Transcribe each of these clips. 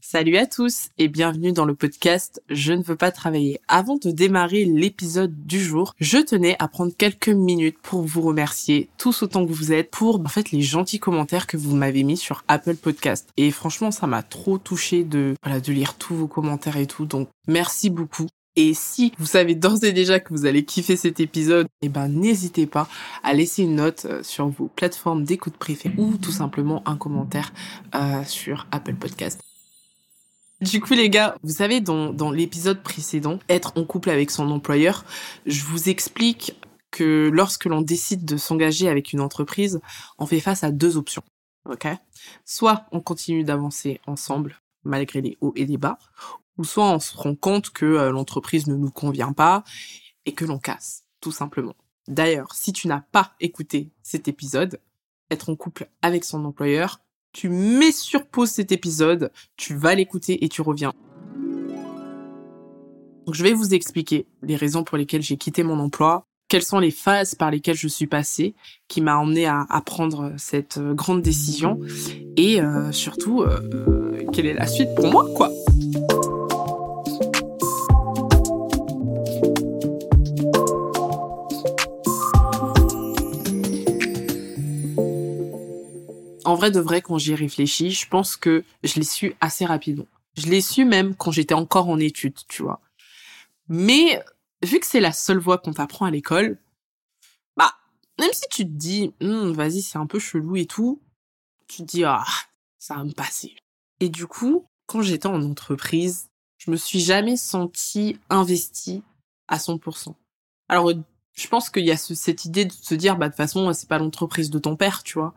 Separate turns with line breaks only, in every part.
Salut à tous et bienvenue dans le podcast Je ne veux pas travailler. Avant de démarrer l'épisode du jour, je tenais à prendre quelques minutes pour vous remercier tous autant que vous êtes pour en fait les gentils commentaires que vous m'avez mis sur Apple Podcast. Et franchement, ça m'a trop touché de voilà de lire tous vos commentaires et tout. Donc merci beaucoup. Et si vous savez d'ores et déjà que vous allez kiffer cet épisode, eh ben n'hésitez pas à laisser une note euh, sur vos plateformes d'écoute préférées ou tout simplement un commentaire euh, sur Apple Podcast. Du coup, les gars, vous savez, dans, dans l'épisode précédent, être en couple avec son employeur, je vous explique que lorsque l'on décide de s'engager avec une entreprise, on fait face à deux options. Ok? Soit on continue d'avancer ensemble malgré les hauts et les bas, ou soit on se rend compte que euh, l'entreprise ne nous convient pas et que l'on casse, tout simplement. D'ailleurs, si tu n'as pas écouté cet épisode, être en couple avec son employeur, tu mets sur pause cet épisode, tu vas l'écouter et tu reviens. Je vais vous expliquer les raisons pour lesquelles j'ai quitté mon emploi, quelles sont les phases par lesquelles je suis passée, qui m'a emmené à, prendre cette euh, grande décision, et euh, surtout euh, quelle est la suite pour moi, quoi. Vrai de vrai, quand j'y réfléchi, je pense que je l'ai su assez rapidement. Je l'ai su même quand j'étais encore en études, tu vois. Mais vu que c'est la seule voie qu'on t'apprend à l'école, bah, même si tu te dis, hm, vas-y, c'est un peu chelou et tout, tu te dis, ah, ça va me passer. Et du coup, quand j'étais en entreprise, je me suis jamais sentie investie à 100%. Alors, je pense qu'il y a cette idée de se dire, bah, de toute façon, c'est pas l'entreprise de ton père, tu vois.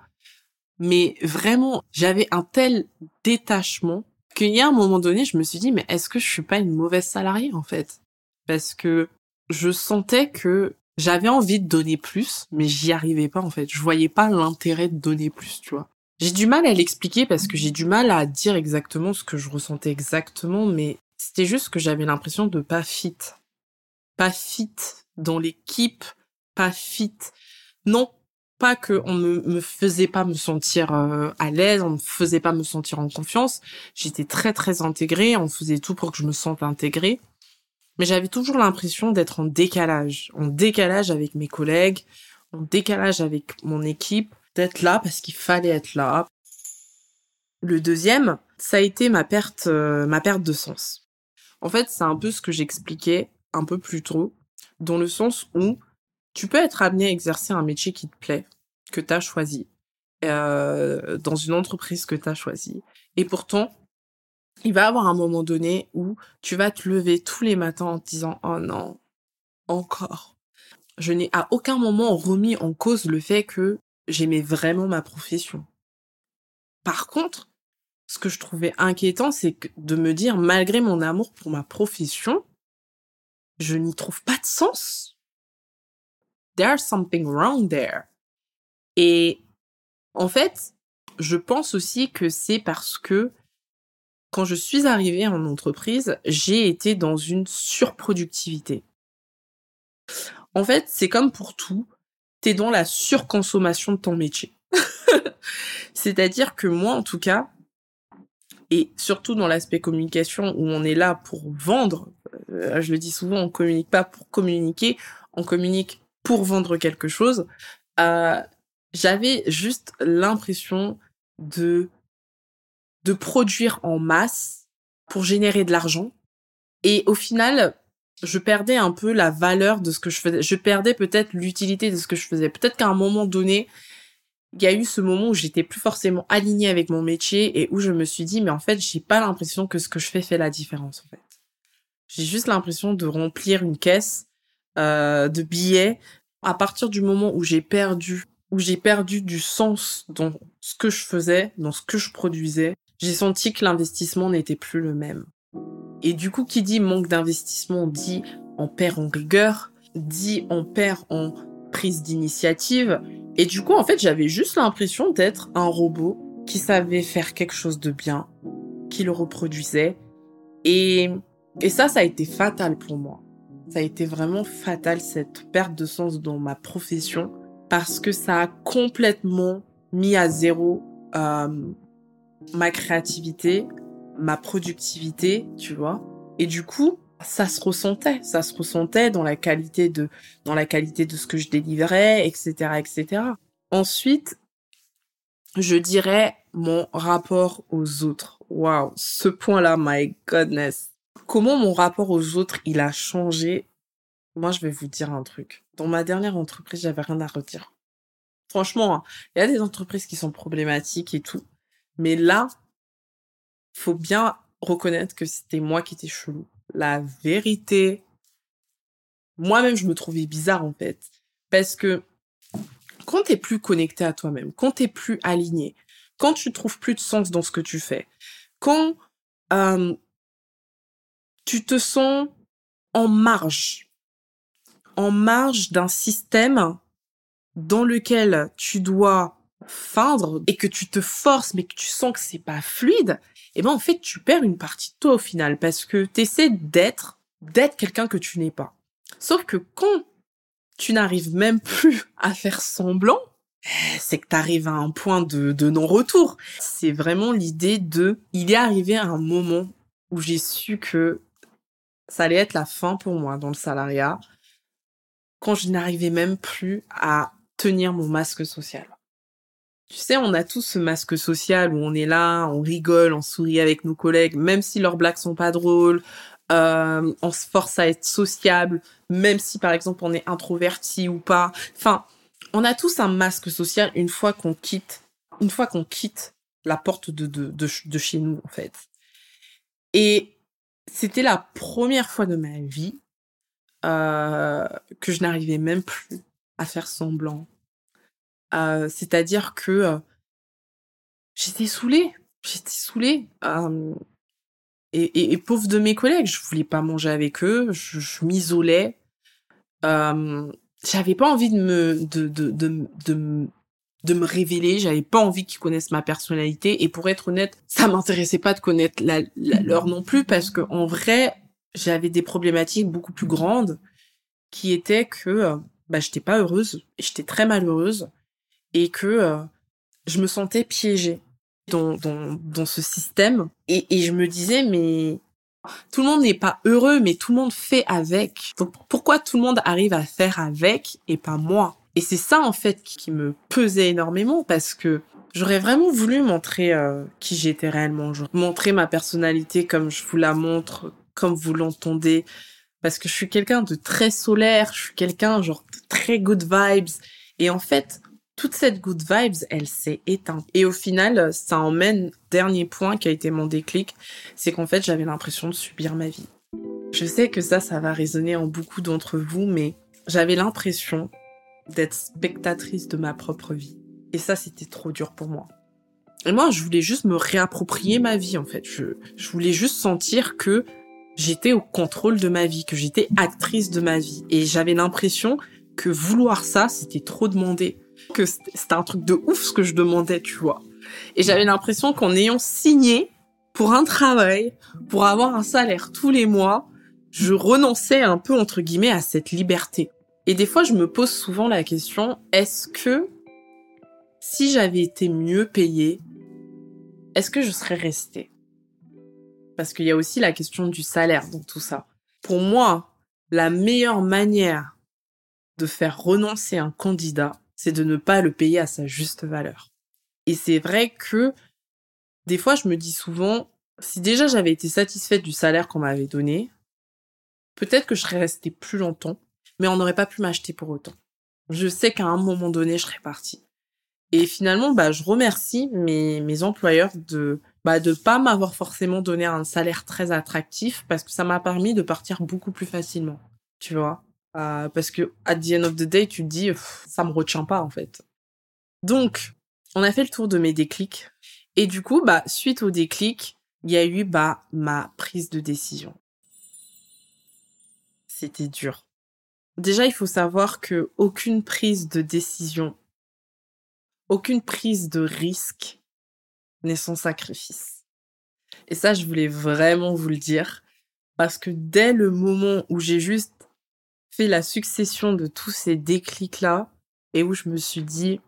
Mais vraiment, j'avais un tel détachement qu'il y a un moment donné, je me suis dit, mais est-ce que je suis pas une mauvaise salariée, en fait? Parce que je sentais que j'avais envie de donner plus, mais j'y arrivais pas, en fait. Je voyais pas l'intérêt de donner plus, tu vois. J'ai du mal à l'expliquer parce que j'ai du mal à dire exactement ce que je ressentais exactement, mais c'était juste que j'avais l'impression de pas fit. Pas fit dans l'équipe, pas fit. Non, pas que on me, me faisait pas me sentir euh, à l'aise, on me faisait pas me sentir en confiance. J'étais très très intégrée, on faisait tout pour que je me sente intégrée. Mais j'avais toujours l'impression d'être en décalage, en décalage avec mes collègues, en décalage avec mon équipe, d'être là parce qu'il fallait être là. Le deuxième, ça a été ma perte, euh, ma perte de sens. En fait, c'est un peu ce que j'expliquais un peu plus tôt, dans le sens où tu peux être amené à exercer un métier qui te plaît, que tu as choisi, euh, dans une entreprise que tu as choisi. Et pourtant, il va y avoir un moment donné où tu vas te lever tous les matins en te disant Oh non, encore. Je n'ai à aucun moment remis en cause le fait que j'aimais vraiment ma profession. Par contre, ce que je trouvais inquiétant, c'est de me dire, malgré mon amour pour ma profession, je n'y trouve pas de sens there's something wrong there. Et en fait, je pense aussi que c'est parce que quand je suis arrivée en entreprise, j'ai été dans une surproductivité. En fait, c'est comme pour tout, t'es dans la surconsommation de ton métier. C'est-à-dire que moi, en tout cas, et surtout dans l'aspect communication où on est là pour vendre, euh, je le dis souvent, on communique pas pour communiquer, on communique pour vendre quelque chose, euh, j'avais juste l'impression de de produire en masse pour générer de l'argent. Et au final je perdais un peu la valeur de ce que je faisais je perdais peut-être l'utilité de ce que je faisais. Peut-être qu'à un moment donné il y a eu ce moment où j'étais plus forcément alignée avec mon métier et où je me suis dit mais en fait j'ai pas l'impression que ce que je fais fait la différence en fait. J'ai juste l'impression de remplir une caisse euh, de billets à partir du moment où j'ai perdu où j'ai perdu du sens dans ce que je faisais, dans ce que je produisais, j'ai senti que l'investissement n'était plus le même. Et du coup, qui dit manque d'investissement dit on perd en rigueur, dit on perd en prise d'initiative. Et du coup, en fait, j'avais juste l'impression d'être un robot qui savait faire quelque chose de bien, qui le reproduisait. Et, et ça, ça a été fatal pour moi ça a été vraiment fatal cette perte de sens dans ma profession parce que ça a complètement mis à zéro euh, ma créativité, ma productivité, tu vois. Et du coup, ça se ressentait, ça se ressentait dans la qualité de, dans la qualité de ce que je délivrais, etc., etc. Ensuite, je dirais mon rapport aux autres. Waouh, ce point-là, my goodness. Comment mon rapport aux autres, il a changé? Moi, je vais vous dire un truc. Dans ma dernière entreprise, j'avais rien à redire. Franchement, hein, il y a des entreprises qui sont problématiques et tout. Mais là, faut bien reconnaître que c'était moi qui étais chelou. La vérité, moi-même, je me trouvais bizarre en fait. Parce que quand t'es plus connecté à toi-même, quand t'es plus aligné, quand tu trouves plus de sens dans ce que tu fais, quand euh, tu te sens en marge, en marge d'un système dans lequel tu dois feindre et que tu te forces mais que tu sens que c'est pas fluide, eh ben en fait tu perds une partie de toi au final parce que tu essaies d'être d'être quelqu'un que tu n'es pas. Sauf que quand tu n'arrives même plus à faire semblant, c'est que tu arrives à un point de, de non-retour. C'est vraiment l'idée de, il est arrivé un moment où j'ai su que ça allait être la fin pour moi dans le salariat, quand je n'arrivais même plus à tenir mon masque social. Tu sais, on a tous ce masque social où on est là, on rigole, on sourit avec nos collègues, même si leurs blagues sont pas drôles. Euh, on se force à être sociable, même si par exemple on est introverti ou pas. Enfin, on a tous un masque social une fois qu'on quitte, une fois qu'on quitte la porte de, de, de, chez nous en fait. Et c'était la première fois de ma vie euh, que je n'arrivais même plus à faire semblant, euh, c'est-à-dire que euh, j'étais saoulée, j'étais saoulée. Et, pauvre de mes collègues, je voulais pas manger avec eux, je, je m'isolais. j'avais pas envie de me de de, de, de me révéler, j'avais pas envie qu'ils connaissent ma personnalité et pour être honnête, ça m'intéressait pas de connaître la, leur non plus parce que en vrai, j'avais des problématiques beaucoup plus grandes qui étaient que bah j'étais pas heureuse, j'étais très malheureuse et que euh, je me sentais piégée dans, dans, dans ce système. Et, et je me disais, mais tout le monde n'est pas heureux, mais tout le monde fait avec. Donc pourquoi tout le monde arrive à faire avec et pas moi? Et c'est ça en fait qui me pesait énormément parce que j'aurais vraiment voulu montrer euh, qui j'étais réellement, montrer ma personnalité comme je vous la montre, comme vous l'entendez, parce que je suis quelqu'un de très solaire, je suis quelqu'un genre de très good vibes. Et en fait, toute cette good vibes, elle s'est éteinte. Et au final, ça emmène, dernier point qui a été mon déclic, c'est qu'en fait, j'avais l'impression de subir ma vie. Je sais que ça, ça va résonner en beaucoup d'entre vous, mais j'avais l'impression d'être spectatrice de ma propre vie. Et ça, c'était trop dur pour moi. Et moi, je voulais juste me réapproprier ma vie, en fait. Je, je voulais juste sentir que j'étais au contrôle de ma vie, que j'étais actrice de ma vie. Et j'avais l'impression que vouloir ça, c'était trop demandé que c'était un truc de ouf ce que je demandais, tu vois. Et j'avais l'impression qu'en ayant signé pour un travail, pour avoir un salaire tous les mois, je renonçais un peu entre guillemets à cette liberté. Et des fois, je me pose souvent la question, est-ce que si j'avais été mieux payée, est-ce que je serais restée? Parce qu'il y a aussi la question du salaire dans tout ça. Pour moi, la meilleure manière de faire renoncer un candidat, c'est de ne pas le payer à sa juste valeur. Et c'est vrai que des fois, je me dis souvent, si déjà j'avais été satisfaite du salaire qu'on m'avait donné, peut-être que je serais restée plus longtemps, mais on n'aurait pas pu m'acheter pour autant. Je sais qu'à un moment donné, je serais partie. Et finalement, bah, je remercie mes, employeurs de, bah, de pas m'avoir forcément donné un salaire très attractif parce que ça m'a permis de partir beaucoup plus facilement. Tu vois? Euh, parce que at the end of the day, tu te dis, ça me retient pas en fait. Donc, on a fait le tour de mes déclics. Et du coup, bah, suite au déclic, il y a eu bah ma prise de décision. C'était dur. Déjà, il faut savoir que aucune prise de décision, aucune prise de risque n'est sans sacrifice. Et ça, je voulais vraiment vous le dire parce que dès le moment où j'ai juste fait la succession de tous ces déclics-là et où je me suis dit,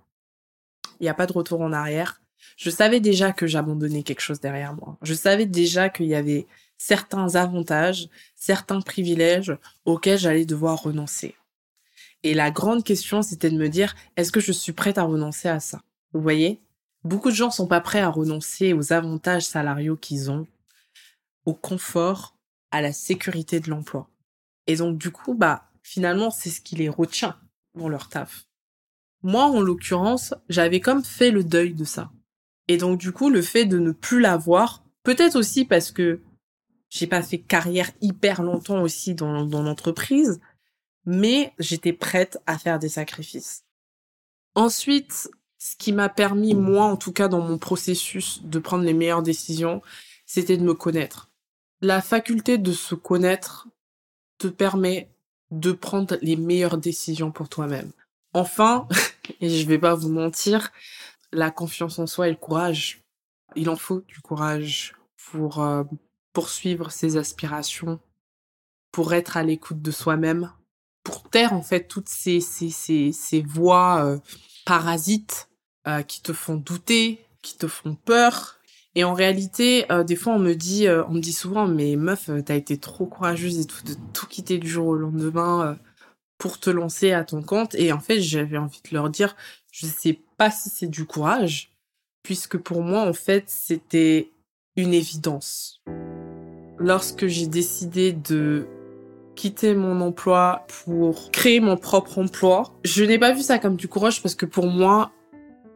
il n'y a pas de retour en arrière. Je savais déjà que j'abandonnais quelque chose derrière moi. Je savais déjà qu'il y avait certains avantages, certains privilèges auxquels j'allais devoir renoncer. Et la grande question, c'était de me dire, est-ce que je suis prête à renoncer à ça? Vous voyez? Beaucoup de gens sont pas prêts à renoncer aux avantages salariaux qu'ils ont, au confort, à la sécurité de l'emploi. Et donc, du coup, bah, finalement, c'est ce qui les retient dans leur taf. Moi, en l'occurrence, j'avais comme fait le deuil de ça. Et donc, du coup, le fait de ne plus l'avoir, peut-être aussi parce que j'ai pas fait carrière hyper longtemps aussi dans, l'entreprise, mais j'étais prête à faire des sacrifices. Ensuite, ce qui m'a permis, moi, en tout cas, dans mon processus de prendre les meilleures décisions, c'était de me connaître. La faculté de se connaître te permet de prendre les meilleures décisions pour toi-même. Enfin, et je vais pas vous mentir, la confiance en soi et le courage. Il en faut du courage pour euh, poursuivre ses aspirations, pour être à l'écoute de soi-même, pour taire en fait toutes ces, ces, ces, ces voix euh, parasites euh, qui te font douter, qui te font peur. Et en réalité, euh, des fois, on me dit, on me dit souvent, mais meuf, t'as été trop courageuse et tout, de tout quitter du jour au lendemain pour te lancer à ton compte. Et en fait, j'avais envie de leur dire, je sais pas si c'est du courage, puisque pour moi, en fait, c'était une évidence. Lorsque j'ai décidé de quitter mon emploi pour créer mon propre emploi. Je n'ai pas vu ça comme du courage parce que pour moi,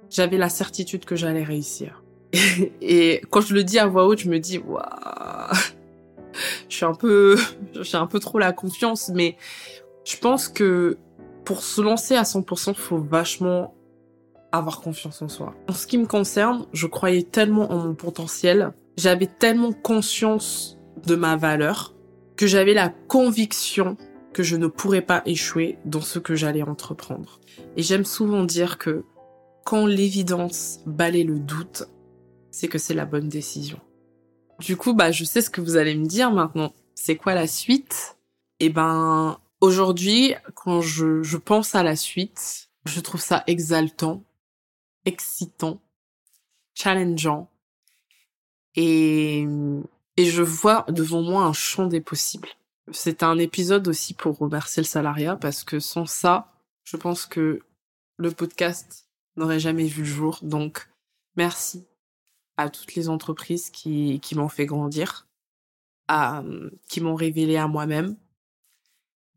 j'avais la certitude que j'allais réussir. Et quand je le dis à voix haute, je me dis, waouh, je suis un peu, j'ai un peu trop la confiance, mais je pense que pour se lancer à 100%, faut vachement avoir confiance en soi. En ce qui me concerne, je croyais tellement en mon potentiel, j'avais tellement conscience de ma valeur que j'avais la conviction que je ne pourrais pas échouer dans ce que j'allais entreprendre. Et j'aime souvent dire que quand l'évidence balaye le doute, c'est que c'est la bonne décision. Du coup, bah, je sais ce que vous allez me dire maintenant. C'est quoi la suite? Eh ben, aujourd'hui, quand je, je pense à la suite, je trouve ça exaltant, excitant, challengeant et et je vois devant moi un champ des possibles. C'est un épisode aussi pour remercier le salariat parce que sans ça, je pense que le podcast n'aurait jamais vu le jour. Donc, merci à toutes les entreprises qui, m'ont fait grandir, à, qui m'ont révélé à moi-même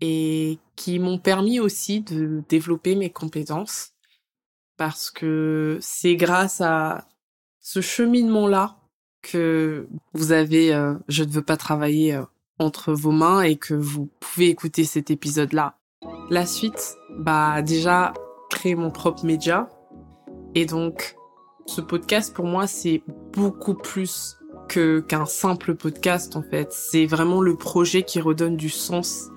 et qui m'ont permis aussi de développer mes compétences parce que c'est grâce à ce cheminement-là que vous avez euh, Je ne veux pas travailler euh, entre vos mains et que vous pouvez écouter cet épisode-là. La suite, bah déjà créer mon propre média. Et donc, ce podcast pour moi, c'est beaucoup plus que qu'un simple podcast en fait. C'est vraiment le projet qui redonne du sens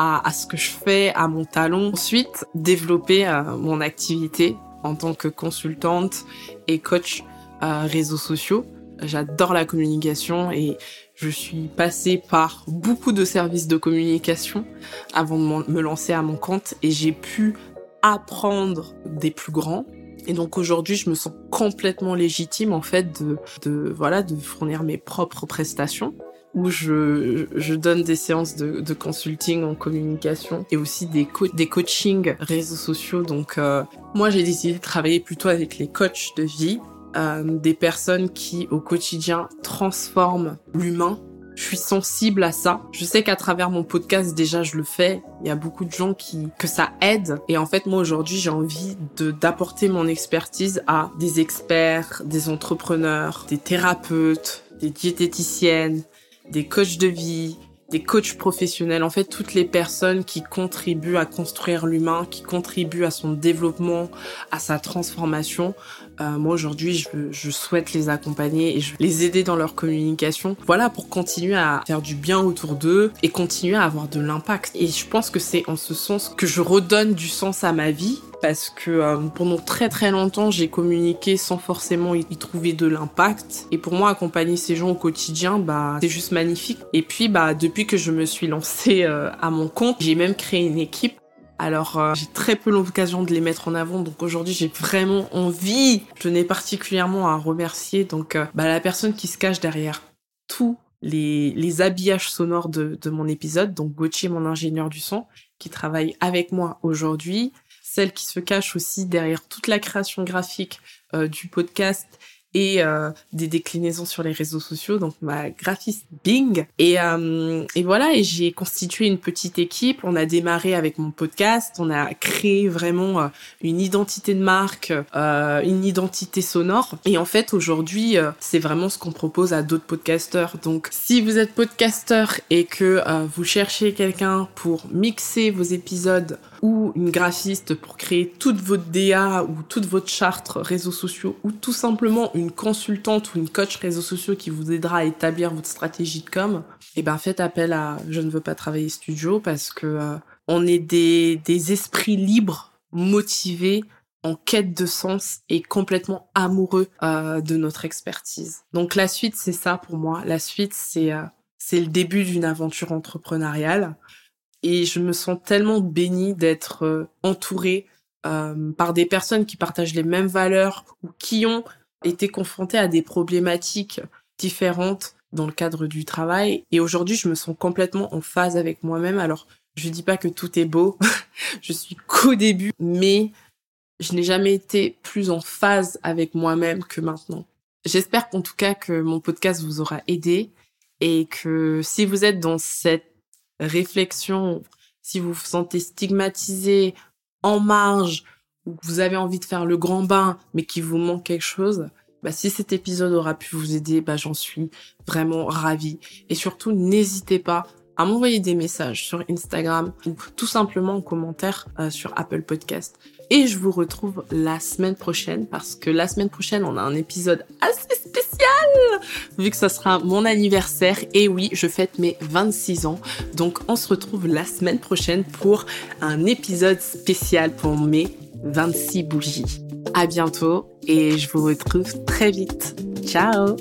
à, ce que je fais, à mon talent. Ensuite, développer euh, mon activité en tant que consultante et coach réseaux sociaux. J'adore la communication et je suis passée par beaucoup de services de communication avant de me lancer à mon compte et j'ai pu apprendre des plus grands. Et donc aujourd'hui, je me sens complètement légitime en fait de, voilà de fournir mes propres prestations où je, donne des séances de, consulting en communication et aussi des, des coachings réseaux sociaux. Donc euh, moi, j'ai décidé de travailler plutôt avec les coachs de vie euh, des personnes qui au quotidien transforment l'humain. Je suis sensible à ça. Je sais qu'à travers mon podcast déjà je le fais. Il y a beaucoup de gens qui que ça aide et en fait moi aujourd'hui j'ai envie de d'apporter mon expertise à des experts, des entrepreneurs, des thérapeutes, des diététiciennes, des coachs de vie, des coachs professionnels, en fait toutes les personnes qui contribuent à construire l'humain, qui contribuent à son développement, à sa transformation. Euh, moi aujourd'hui, je, je, souhaite les accompagner et je les aider dans leur communication. Voilà pour continuer à faire du bien autour d'eux et continuer à avoir de l'impact. Et je pense que c'est en ce sens que je redonne du sens à ma vie parce que euh, pendant très très longtemps j'ai communiqué sans forcément y trouver de l'impact et pour moi accompagner ces gens au quotidien bah c'est juste magnifique et puis bah depuis que je me suis lancée euh, à mon compte j'ai même créé une équipe Alors euh, j'ai très peu l'occasion de les mettre en avant, donc aujourd'hui j'ai vraiment envie. Je n'ai particulièrement à remercier donc euh, bah, la personne qui se cache derrière tous les, habillages sonores de, de mon épisode, donc Gauthier, mon ingénieur du son, qui travaille avec moi aujourd'hui, celle qui se cache aussi derrière toute la création graphique euh, du podcast euh, des déclinaisons sur les réseaux sociaux, donc ma graphiste Bing. Et, euh, et voilà, et j'ai constitué une petite équipe. On a démarré avec mon podcast, on a créé vraiment euh, une identité de marque, une identité sonore. Et en fait, aujourd'hui, c'est vraiment ce qu'on propose à d'autres podcasteurs. Donc, si vous êtes podcasteur et que vous cherchez quelqu'un pour mixer vos épisodes ou une graphiste pour créer toute votre DA ou toute votre charte réseaux sociaux ou tout simplement une consultante ou une coach réseaux sociaux qui vous aidera à établir votre stratégie de com, eh ben faites appel à Je ne veux pas travailler studio parce que euh, on est des, des esprits libres, motivés, en quête de sens et complètement amoureux euh, de notre expertise. Donc la suite, c'est ça pour moi. La suite, c'est euh, c'est le début d'une aventure entrepreneuriale. Et je me sens tellement bénie d'être euh, entourée euh, par des personnes qui partagent les mêmes valeurs ou qui ont été confrontées à des problématiques différentes dans le cadre du travail. Et aujourd'hui, je me sens complètement en phase avec moi-même. Alors, je dis pas que tout est beau. je suis qu'au début, mais je n'ai jamais été plus en phase avec moi-même que maintenant. J'espère qu'en tout cas que mon podcast vous aura aidé et que si vous êtes dans cette réflexion, si vous vous sentez stigmatisé, en marge, ou que vous avez envie de faire le grand bain, mais qu'il vous manque quelque chose, bah, si cet épisode aura pu vous aider, bah, j'en suis vraiment ravie. Et surtout, n'hésitez pas à m'envoyer des messages sur Instagram ou tout simplement en commentaire euh, sur Apple Podcast. Et je vous retrouve la semaine prochaine parce que la semaine prochaine, on a un épisode assez vu que ça sera mon anniversaire. Et oui, je fête mes 26 ans. Donc on se retrouve la semaine prochaine pour un épisode spécial pour mes 26 bougies. À bientôt et je vous retrouve très vite. Ciao